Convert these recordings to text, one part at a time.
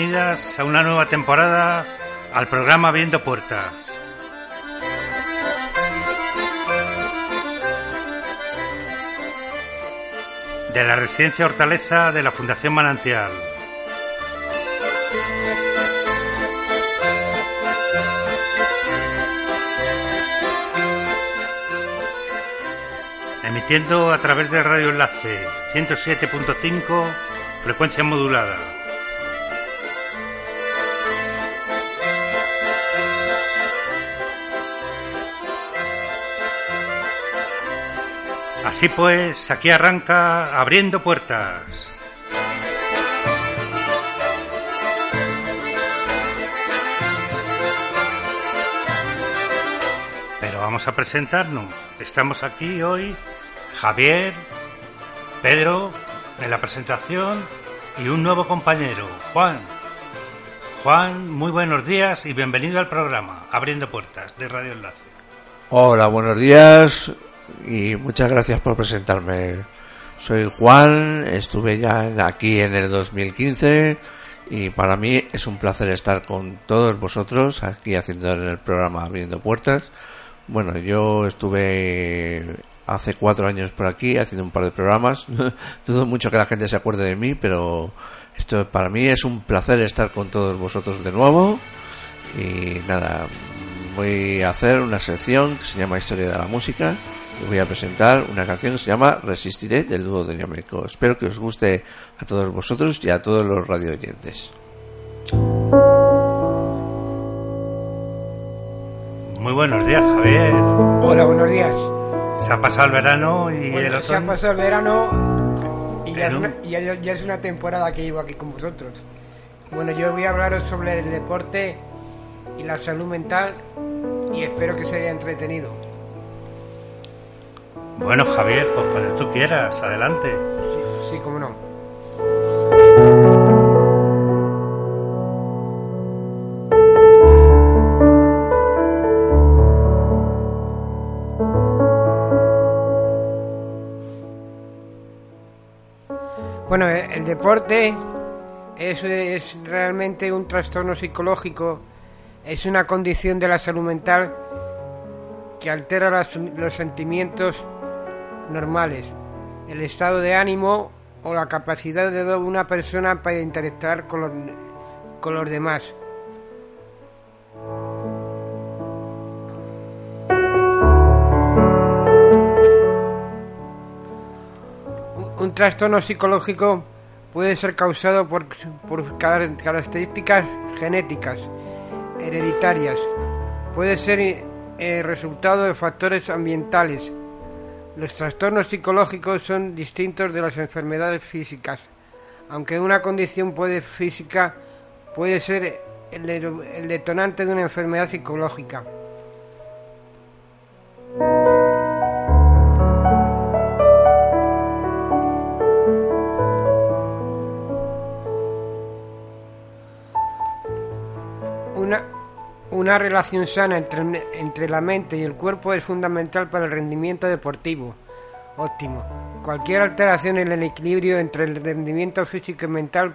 Bienvenidas a una nueva temporada al programa Viendo Puertas. De la residencia Hortaleza de la Fundación Manantial. Emitiendo a través de Radio Enlace 107.5, frecuencia modulada. Así pues, aquí arranca abriendo puertas. Pero vamos a presentarnos. Estamos aquí hoy Javier, Pedro en la presentación y un nuevo compañero, Juan. Juan, muy buenos días y bienvenido al programa Abriendo Puertas de Radio Enlace. Hola, buenos días y muchas gracias por presentarme. Soy Juan, estuve ya aquí en el 2015 y para mí es un placer estar con todos vosotros aquí haciendo el programa Abriendo Puertas. Bueno, yo estuve hace cuatro años por aquí haciendo un par de programas. Dudo mucho que la gente se acuerde de mí, pero esto para mí es un placer estar con todos vosotros de nuevo. Y nada, voy a hacer una sección que se llama Historia de la Música voy a presentar una canción que se llama Resistiré del dúo de Niameco. Espero que os guste a todos vosotros y a todos los radio oyentes. Muy buenos días, Javier. Hola, buenos días. Se ha pasado el verano y Bueno, el otoño. se ha pasado el verano y, ya es, un- una, ya es una temporada que llevo aquí con vosotros. Bueno, yo voy a hablaros sobre el deporte y la salud mental y espero que se haya entretenido. Bueno, Javier, pues cuando tú quieras, adelante. Sí, sí, cómo no. Bueno, eh, el deporte es, realmente un trastorno psicológico, es una condición de la salud mental que altera los sentimientos normales, el estado de ánimo o la capacidad de una persona para interactuar con los, con los demás. Un- trastorno psicológico puede ser causado por, por car- características genéticas, hereditarias. Puede ser eh, resultado de factores ambientales. Los trastornos psicológicos son distintos de las enfermedades físicas. Aunque una condición puede física puede ser el, el detonante de una enfermedad psicológica. Una relación sana entre, entre la mente y el cuerpo es fundamental para el rendimiento deportivo óptimo. Cualquier alteración en el equilibrio entre el rendimiento físico y mental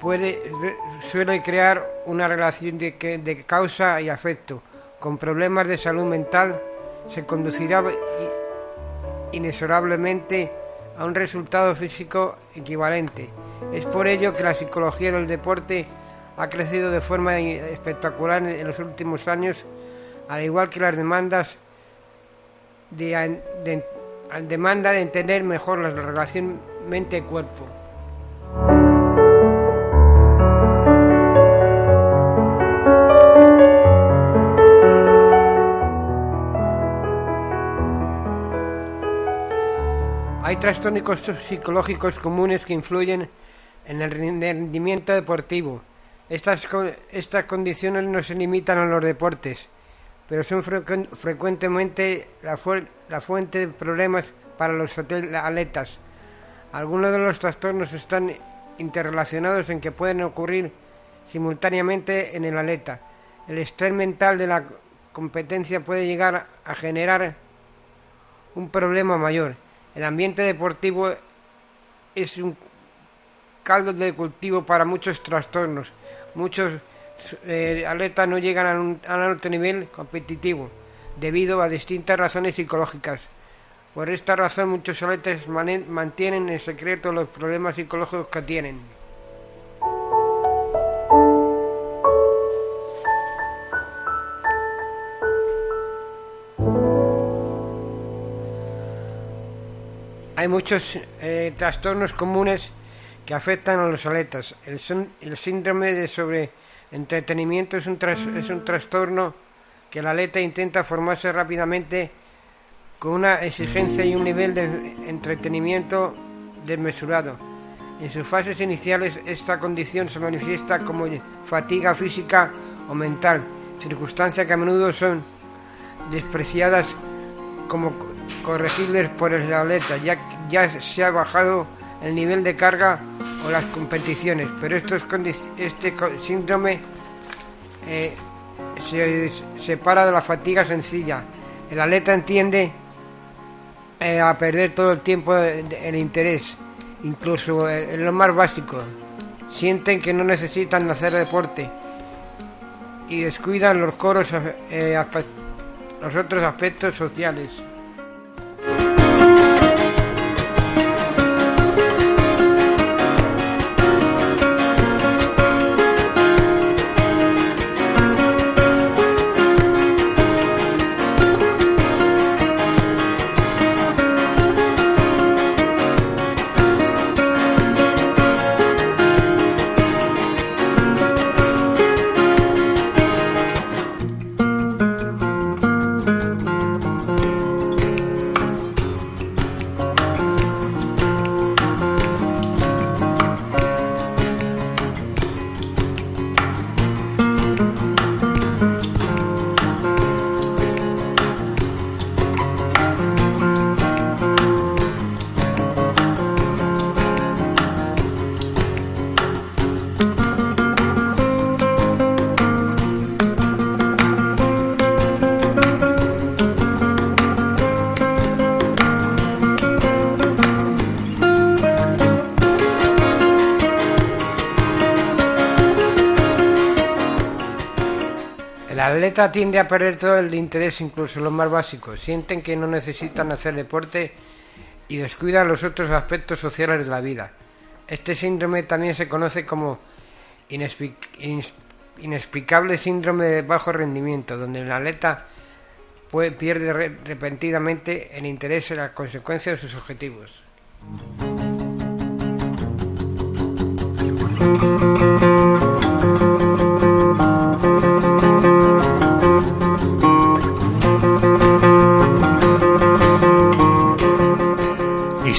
puede, suele crear una relación de, de causa y afecto. Con problemas de salud mental se conducirá inexorablemente a un resultado físico equivalente. Es por ello que la psicología del deporte ha crecido de forma espectacular en los últimos años, al igual que las demandas de, de- demanda de entender mejor la relación mente-cuerpo. Hay trastornos psicológicos comunes que influyen en el rendimiento deportivo. Estas, estas condiciones no se limitan a los deportes, pero son frecu- frecuentemente la, la fuente de problemas para los atletas. Algunos de los trastornos están interrelacionados en que pueden ocurrir simultáneamente en el atleta. El estrés mental de la competencia puede llegar a generar un problema mayor. El ambiente deportivo es un caldo de cultivo para muchos trastornos. Muchos eh, atletas no llegan a un, alto nivel competitivo debido a distintas razones psicológicas. Por esta razón muchos atletas mantienen en secreto los problemas psicológicos que tienen. Hay muchos eh, trastornos comunes que afectan a los atletas. El, síndrome de sobreentretenimiento es un, es un trastorno que el atleta intenta formarse rápidamente con una exigencia y un nivel de entretenimiento desmesurado. En sus fases iniciales esta condición se manifiesta como fatiga física o mental, circunstancias que a menudo son despreciadas como corregibles por el atleta, ya, ya se ha bajado el nivel de carga o las competiciones, pero este síndrome eh, se separa de la fatiga sencilla. El atleta entiende eh, a perder todo el tiempo el interés, incluso en lo más básico. Sienten que no necesitan hacer deporte y descuidan los coros, eh, los otros aspectos sociales. Atleta tiende a perder todo el interés, incluso los más básicos. Sienten que no necesitan hacer deporte y descuidan los otros aspectos sociales de la vida. Este síndrome también se conoce como inexplicable síndrome de bajo rendimiento, donde el atleta puede, pierde repentinamente el interés en las consecuencias de sus objetivos.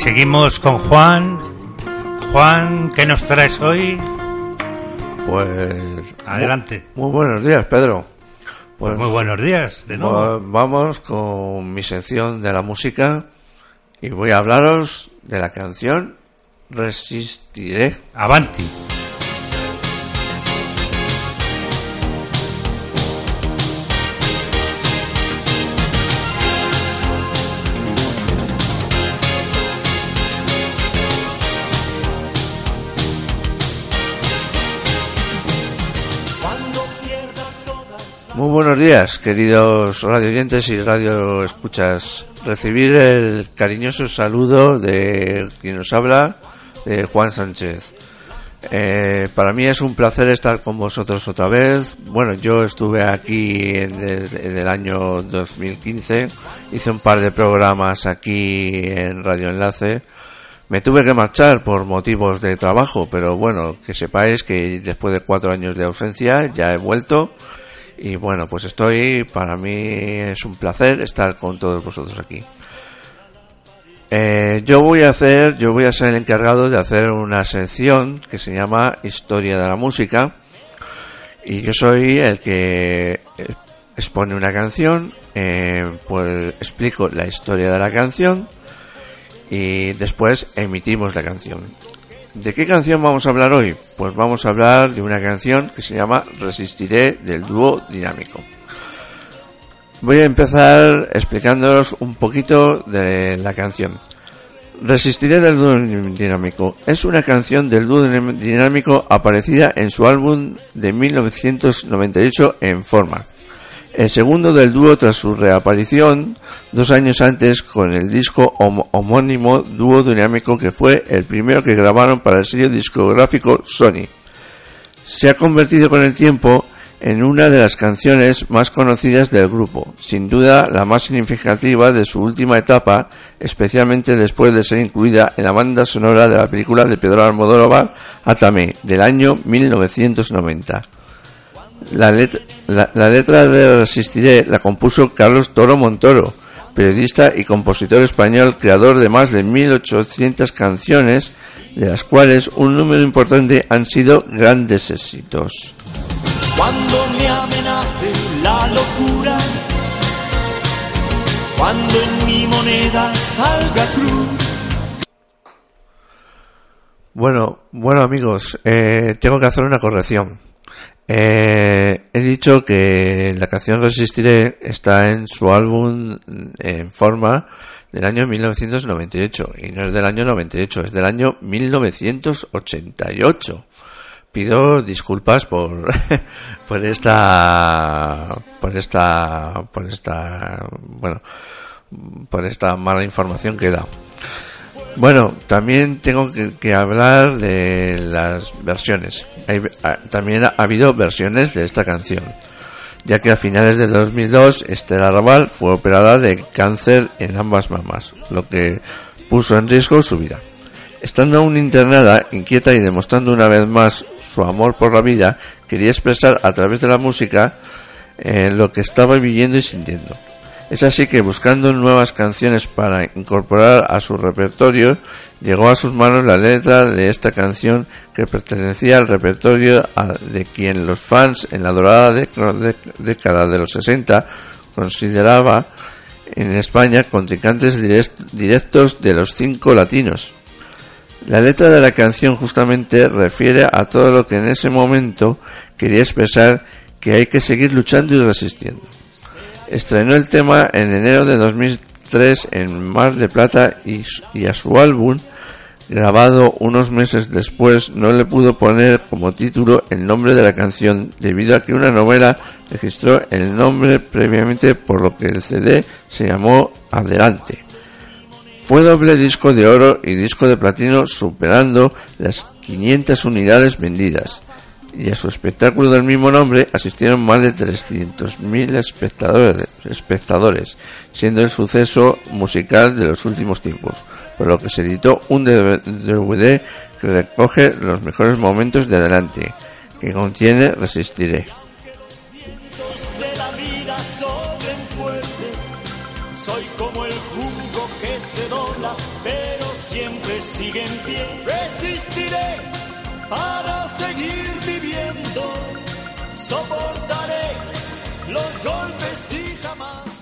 Seguimos con Juan. Juan, ¿qué nos traes hoy? Pues. Adelante. Muy, buenos días, Pedro. Pues, muy buenos días, de nuevo. Pues vamos con mi sección de la música y voy a hablaros de la canción Resistiré. Avanti. Muy buenos días, queridos radio oyentes y radio escuchas. Recibir el cariñoso saludo de quien nos habla, de Juan Sánchez. Eh, para mí es un placer estar con vosotros otra vez. Bueno, yo estuve aquí en el, año 2015, hice un par de programas aquí en Radio Enlace. Me tuve que marchar por motivos de trabajo, pero bueno, que sepáis que después de cuatro años de ausencia ya he vuelto y bueno, pues estoy, para mí es un placer estar con todos vosotros aquí. Eh, yo voy a hacer, yo voy a ser el encargado de hacer una sección que se llama Historia de la Música. Y yo soy el que expone una canción, eh, pues explico la historia de la canción y después emitimos la canción. ¿De qué canción vamos a hablar hoy? Pues vamos a hablar de una canción que se llama Resistiré del dúo dinámico. Voy a empezar explicándoos un poquito de la canción. Resistiré del dúo dinámico. Es una canción del dúo dinámico aparecida en su álbum de 1998 en forma. El segundo del dúo tras su reaparición dos años antes con el disco homónimo dúo dinámico que fue el primero que grabaron para el sello discográfico Sony. Se ha convertido con el tiempo en una de las canciones más conocidas del grupo, sin duda la más significativa de su última etapa, especialmente después de ser incluida en la banda sonora de la película de Pedro Almodóvar Atame del año 1990. La letra, la letra de Resistiré la compuso Carlos Toro Montoro, periodista y compositor español, creador de más de 1800 canciones, de las cuales un número importante han sido grandes éxitos cuando me amenace la locura, cuando en mi moneda salga cruz. Bueno, bueno amigos, eh, tengo que hacer una corrección. Eh, he dicho que la canción Resistiré está en su álbum en forma del año 1998 y no es del año 98, es del año 1988 pido disculpas por por esta por esta por esta bueno por esta mala información que he dado bueno también tengo que, hablar de las versiones ah, también ha habido versiones de esta canción ya que a finales de 2002 Estela Raval fue operada de cáncer en ambas mamas lo que puso en riesgo su vida Estando aún internada, inquieta y demostrando una vez más su amor por la vida, quería expresar a través de la música eh, lo que estaba viviendo y sintiendo. Es así que buscando nuevas canciones para incorporar a su repertorio, llegó a sus manos la letra de esta canción que pertenecía al repertorio de quien los fans en la dorada década de los 60 consideraba en España contrincantes directos de los cinco latinos. La letra de la canción justamente refiere a todo lo que en ese momento quería expresar que hay que seguir luchando y resistiendo. Estrenó el tema en enero de 2003 en Mar de Plata y, a su álbum, grabado unos meses después, no le pudo poner como título el nombre de la canción debido a que una novela registró el nombre previamente por lo que el CD se llamó Adelante. Fue doble disco de oro y disco de platino superando las 500 unidades vendidas. Y a su espectáculo del mismo nombre asistieron más de 300.000 espectadores, espectadores, siendo el suceso musical de los últimos tiempos, por lo que se editó un DVD que recoge los mejores momentos de adelante, que contiene Resistiré. Soy como el se dobla, pero siempre sigue en pie. Resistiré para seguir viviendo, soportaré los golpes y jamás.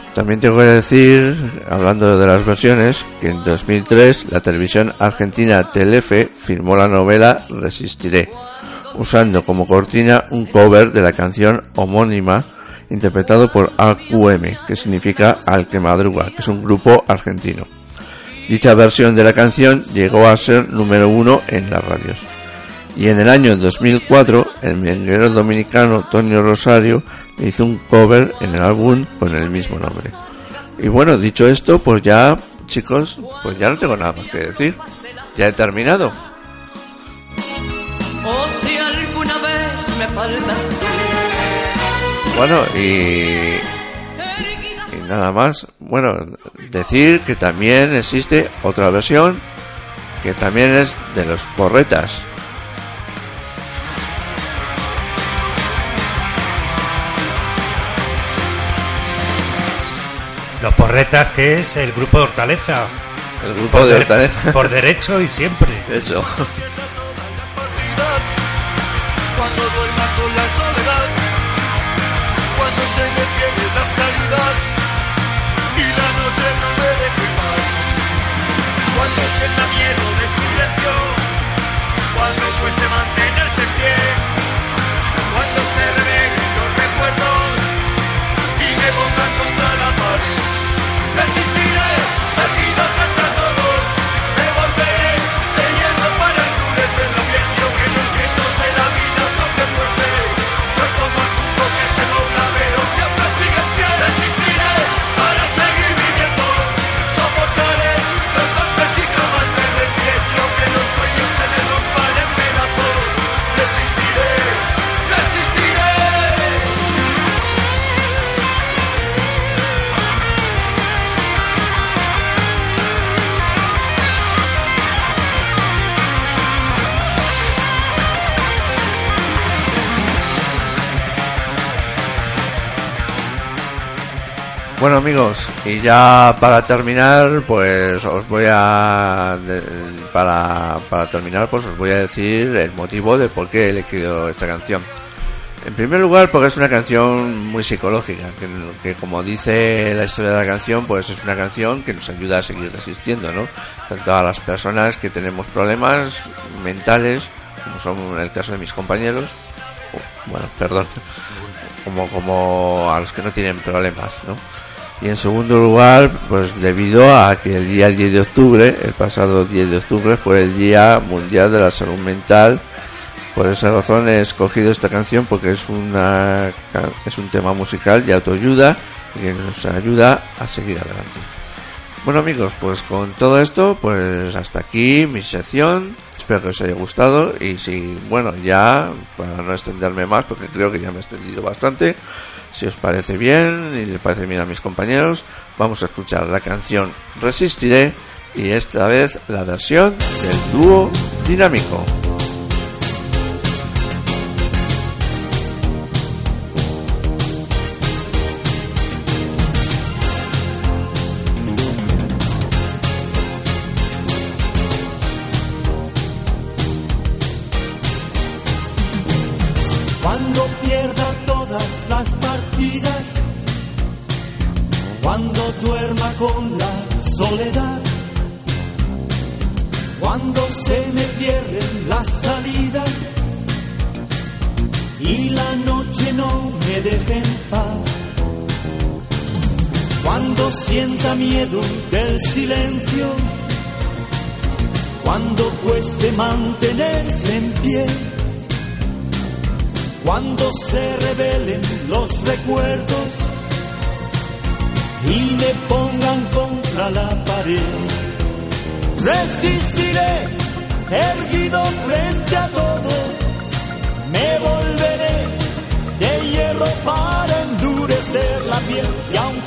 también tengo que decir, hablando de las versiones, que en 2003 la televisión argentina Telefe firmó la novela Resistiré, usando como cortina un cover de la canción homónima interpretado por AQM, que significa Al que madruga, que es un grupo argentino. Dicha versión de la canción llegó a ser número uno en las radios. Y en el año 2004, el merenguero dominicano Tonio Rosario hizo un cover en el álbum con el mismo nombre. Y bueno, dicho esto, pues ya, chicos, pues ya no tengo nada más que decir. Ya he terminado. O si alguna vez me faltas tú, Bueno, y, y nada más. Bueno, decir que también existe otra versión que también es de los porretas. Los porretas, que es el grupo de Hortaleza. El grupo Por, de Hortaleza. por derecho y siempre. Eso. Cuando duerma con la soledad, cuando se Bueno amigos, y ya para terminar, pues os voy a para, para terminar, pues os voy a decir el motivo de por qué he elegido esta canción. En primer lugar, porque es una canción muy psicológica, que, como dice la historia de la canción, pues es una canción que nos ayuda a seguir resistiendo, ¿no? Tanto a las personas que tenemos problemas mentales, como son el caso de mis compañeros, bueno, perdón, como, como a los que no tienen problemas, ¿no? Y en segundo lugar, pues debido a que el día 10 de octubre, el pasado 10 de octubre, fue el Día Mundial de la Salud Mental. Por esa razón he escogido esta canción porque es una es un tema musical de autoayuda y que nos ayuda a seguir adelante. Bueno amigos, pues con todo esto, pues hasta aquí mi sección. Espero que os haya gustado y si, bueno, ya para no extenderme más, porque creo que ya me he extendido bastante, si os parece bien y les parece bien a mis compañeros, vamos a escuchar la canción Resistiré y esta vez la versión del dúo dinámico. Cuando sienta miedo del silencio, cuando cueste mantenerse en pie cuando se revelen los recuerdos y me pongan contra la pared. Resistiré, erguido frente a todo, me volveré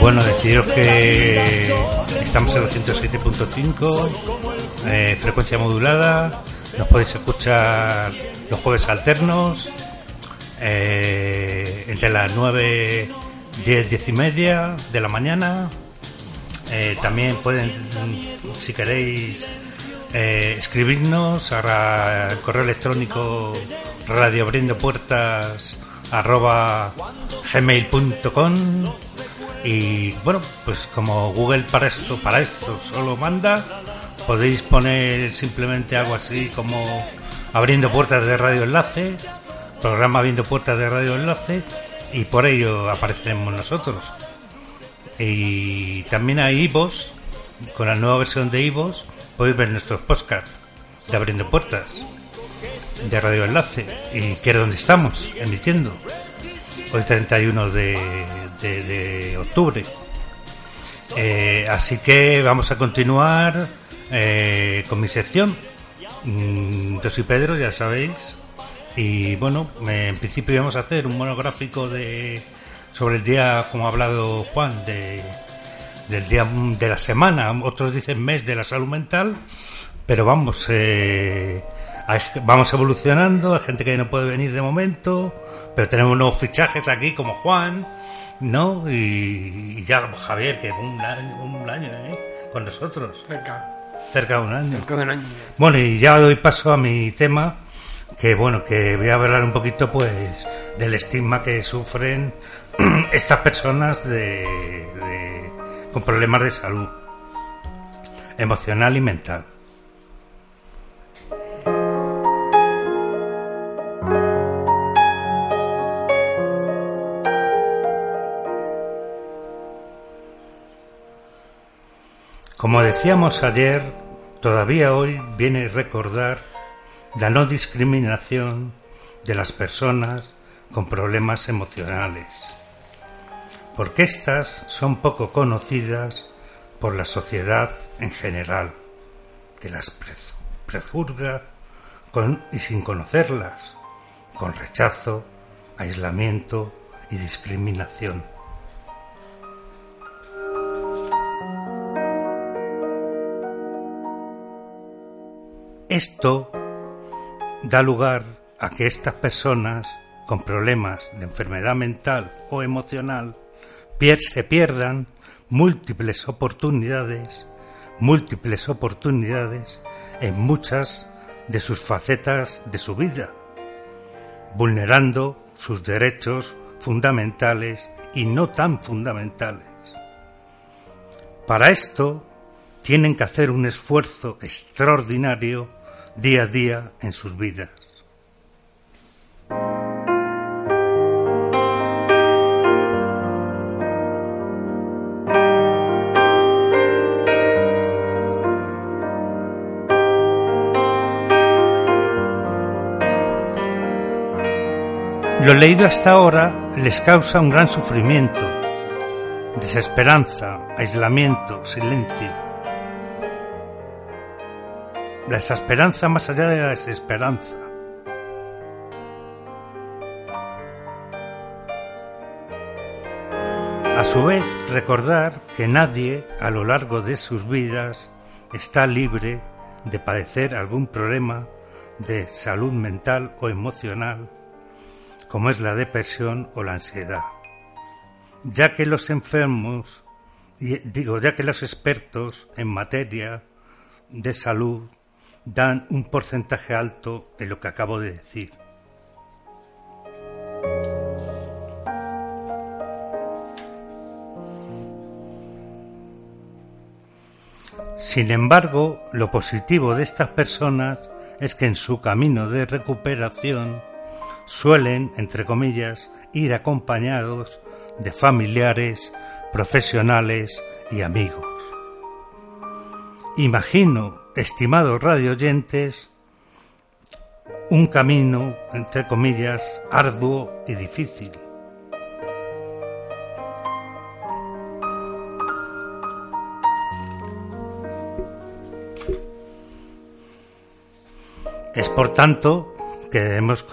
Bueno, deciros que estamos en los 107.5, eh, frecuencia modulada. Nos podéis escuchar los jueves alternos, eh, entre las 9, 10, 10 y media de la mañana. Eh, también pueden, si queréis, eh, escribirnos a correo electrónico radioabriendopuertas arroba gmail.com y bueno pues como Google para esto para esto solo manda podéis poner simplemente algo así como abriendo puertas de radio enlace programa abriendo puertas de radio enlace y por ello apareceremos nosotros. Y también hay Ivos con la nueva versión de Ivos podéis ver nuestros podcasts de abriendo puertas de Radio Enlace y que es donde estamos emitiendo hoy 31 de, de, de octubre. Eh, así que vamos a continuar eh, con mi sección. Mm, yo soy Pedro ya sabéis y bueno en principio íbamos a hacer un monográfico de sobre el día como ha hablado Juan de del día de la semana. Otros dicen mes de la salud mental pero vamos, eh, hay- vamos evolucionando, hay gente que no puede venir de momento, pero tenemos nuevos fichajes aquí como Juan, ¿no? Y, y ya Javier, que un año, un año ¿eh? con nosotros, Cerca, cerca de un año. cerca de un año. Bueno, y ya doy paso a mi tema, que bueno, que voy a hablar un poquito pues del estigma que sufren estas personas de, de- con problemas de salud emocional y mental. Como decíamos ayer, todavía hoy viene recordar la no discriminación de las personas con problemas emocionales, porque éstas son poco conocidas por la sociedad en general, que las pre- prejuzga con, y sin conocerlas, con rechazo, aislamiento y discriminación. Esto da lugar a que estas personas con problemas de enfermedad mental o emocional se pierdan múltiples oportunidades, múltiples oportunidades en muchas de sus facetas de su vida, vulnerando sus derechos fundamentales y no tan fundamentales. Para esto tienen que hacer un esfuerzo extraordinario día a día en sus vidas. Lo leído hasta ahora les causa un gran sufrimiento, desesperanza, aislamiento, silencio. La desesperanza más allá de la desesperanza. A su vez, recordar que nadie a lo largo de sus vidas está libre de padecer algún problema de salud mental o emocional, como es la depresión o la ansiedad, ya que los enfermos, digo, ya que los expertos en materia de salud dan un porcentaje alto de lo que acabo de decir. Sin embargo, lo positivo de estas personas es que en su camino de recuperación suelen, entre comillas, ir acompañados de familiares, profesionales y amigos. Imagino estimados radioyentes, un camino, entre comillas, arduo y difícil. Es por tanto que debemos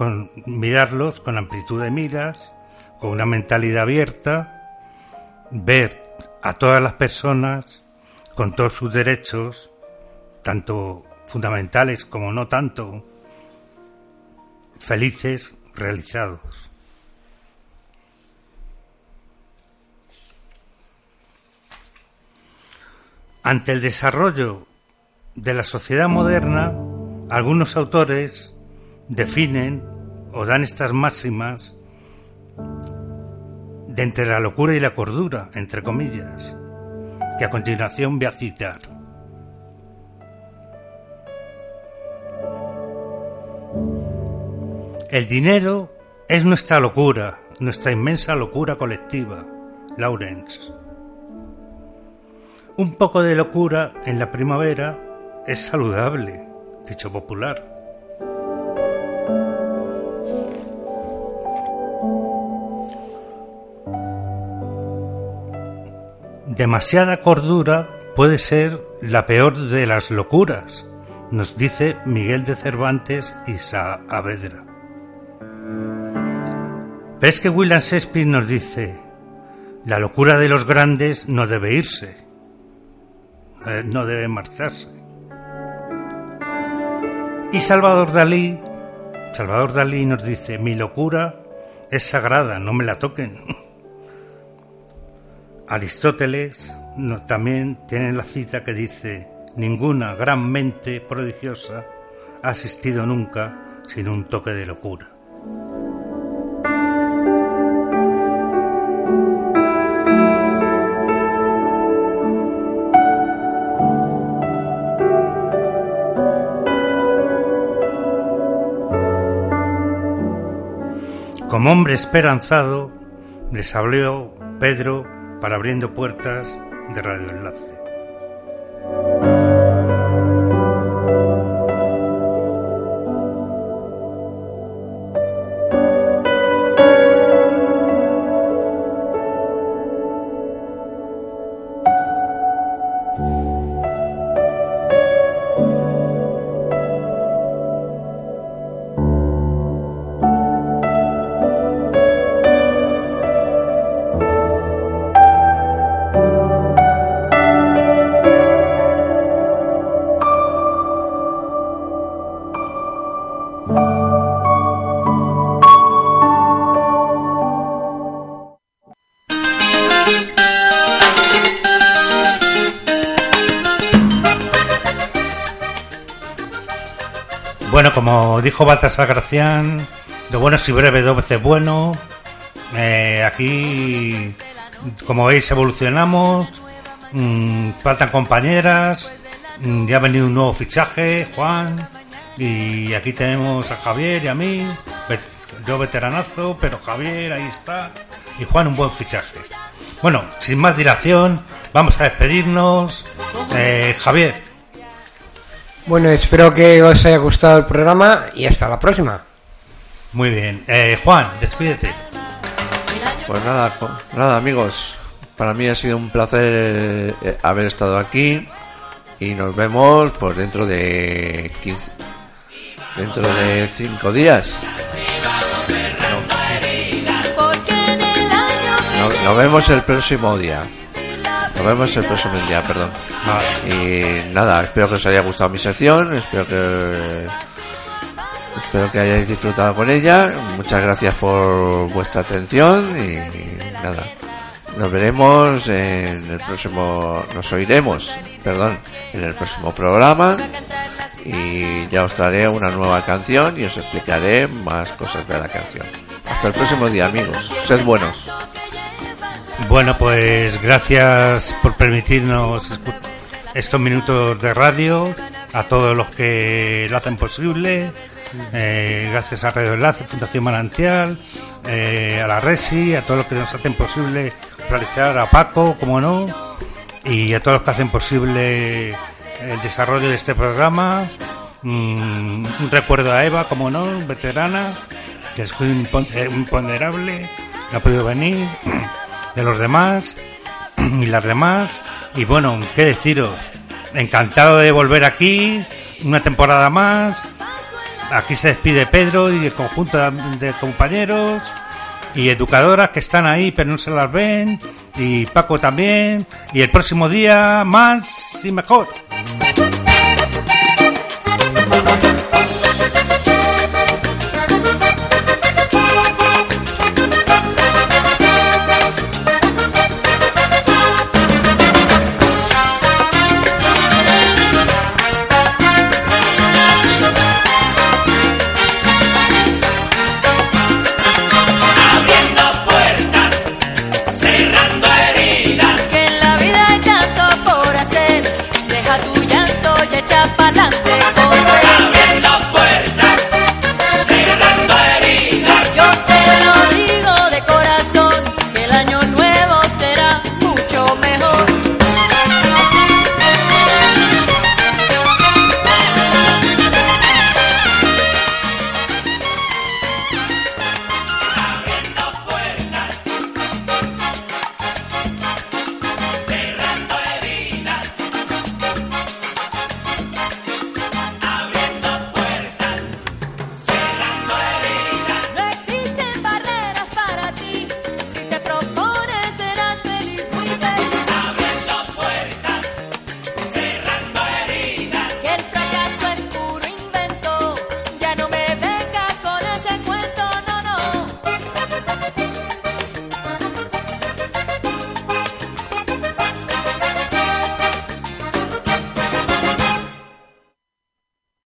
mirarlos con amplitud de miras, con una mentalidad abierta, ver a todas las personas con todos sus derechos, tanto fundamentales como no tanto, felices, realizados. Ante el desarrollo de la sociedad moderna, algunos autores definen o dan estas máximas de entre la locura y la cordura, entre comillas, que a continuación voy a citar. El dinero es nuestra locura, nuestra inmensa locura colectiva. Lawrence. Un poco de locura en la primavera es saludable, dicho popular. Demasiada cordura puede ser la peor de las locuras, nos dice Miguel de Cervantes y Saavedra. Pero es que William Shakespeare nos dice, la locura de los grandes no debe irse, eh, no debe marcharse. Y Salvador Dalí, Salvador Dalí nos dice, mi locura es sagrada, no me la toquen. Aristóteles también tiene la cita que dice, ninguna gran mente prodigiosa ha asistido nunca sin un toque de locura. Como hombre esperanzado, les habló Pedro para abriendo puertas de Radio dijo Baltasar Gracián, lo bueno y breve, dos veces bueno. Eh, aquí, como veis, evolucionamos. mm, faltan compañeras. mm, ya ha venido un nuevo fichaje, Juan. Y aquí tenemos a Javier y a mí. Yo veteranazo, pero Javier ahí está. Y Juan un buen fichaje. Bueno, sin más dilación, vamos a despedirnos. Eh, Javier, Bueno, espero que os haya gustado el programa y hasta la próxima. muy bien. Eh, Juan, despídete. Pues nada, nada amigos, para mí ha sido un placer eh, haber estado aquí y nos vemos pues dentro de 15, dentro de 5 días. No, no- nos vemos el próximo día. Vemos el próximo día, perdón. Y nada, espero que os haya gustado mi sección, espero que espero que hayáis disfrutado con ella. Muchas gracias por vuestra atención y nada. Nos veremos en el próximo, nos oiremos, perdón, en el próximo programa y ya os traeré una nueva canción y os explicaré más cosas de la canción. Hasta el próximo día, amigos. Sed buenos. Bueno, pues gracias por permitirnos estos minutos de radio, a todos los que lo hacen posible, eh, gracias a Radio Enlace, Fundación Manantial, eh, a la Resi, a todos los que nos hacen posible realizar, a Paco, como no, y a todos los que hacen posible el desarrollo de este programa. Mm, un recuerdo a Eva, como no, veterana, que es muy impon- eh, imponderable, no ha podido venir, de los demás y las demás. Y bueno, qué deciros, encantado de volver aquí, una temporada más. Aquí se despide Pedro y el conjunto de- compañeros y educadoras que están ahí pero no se las ven y Paco también y el próximo día más y mejor.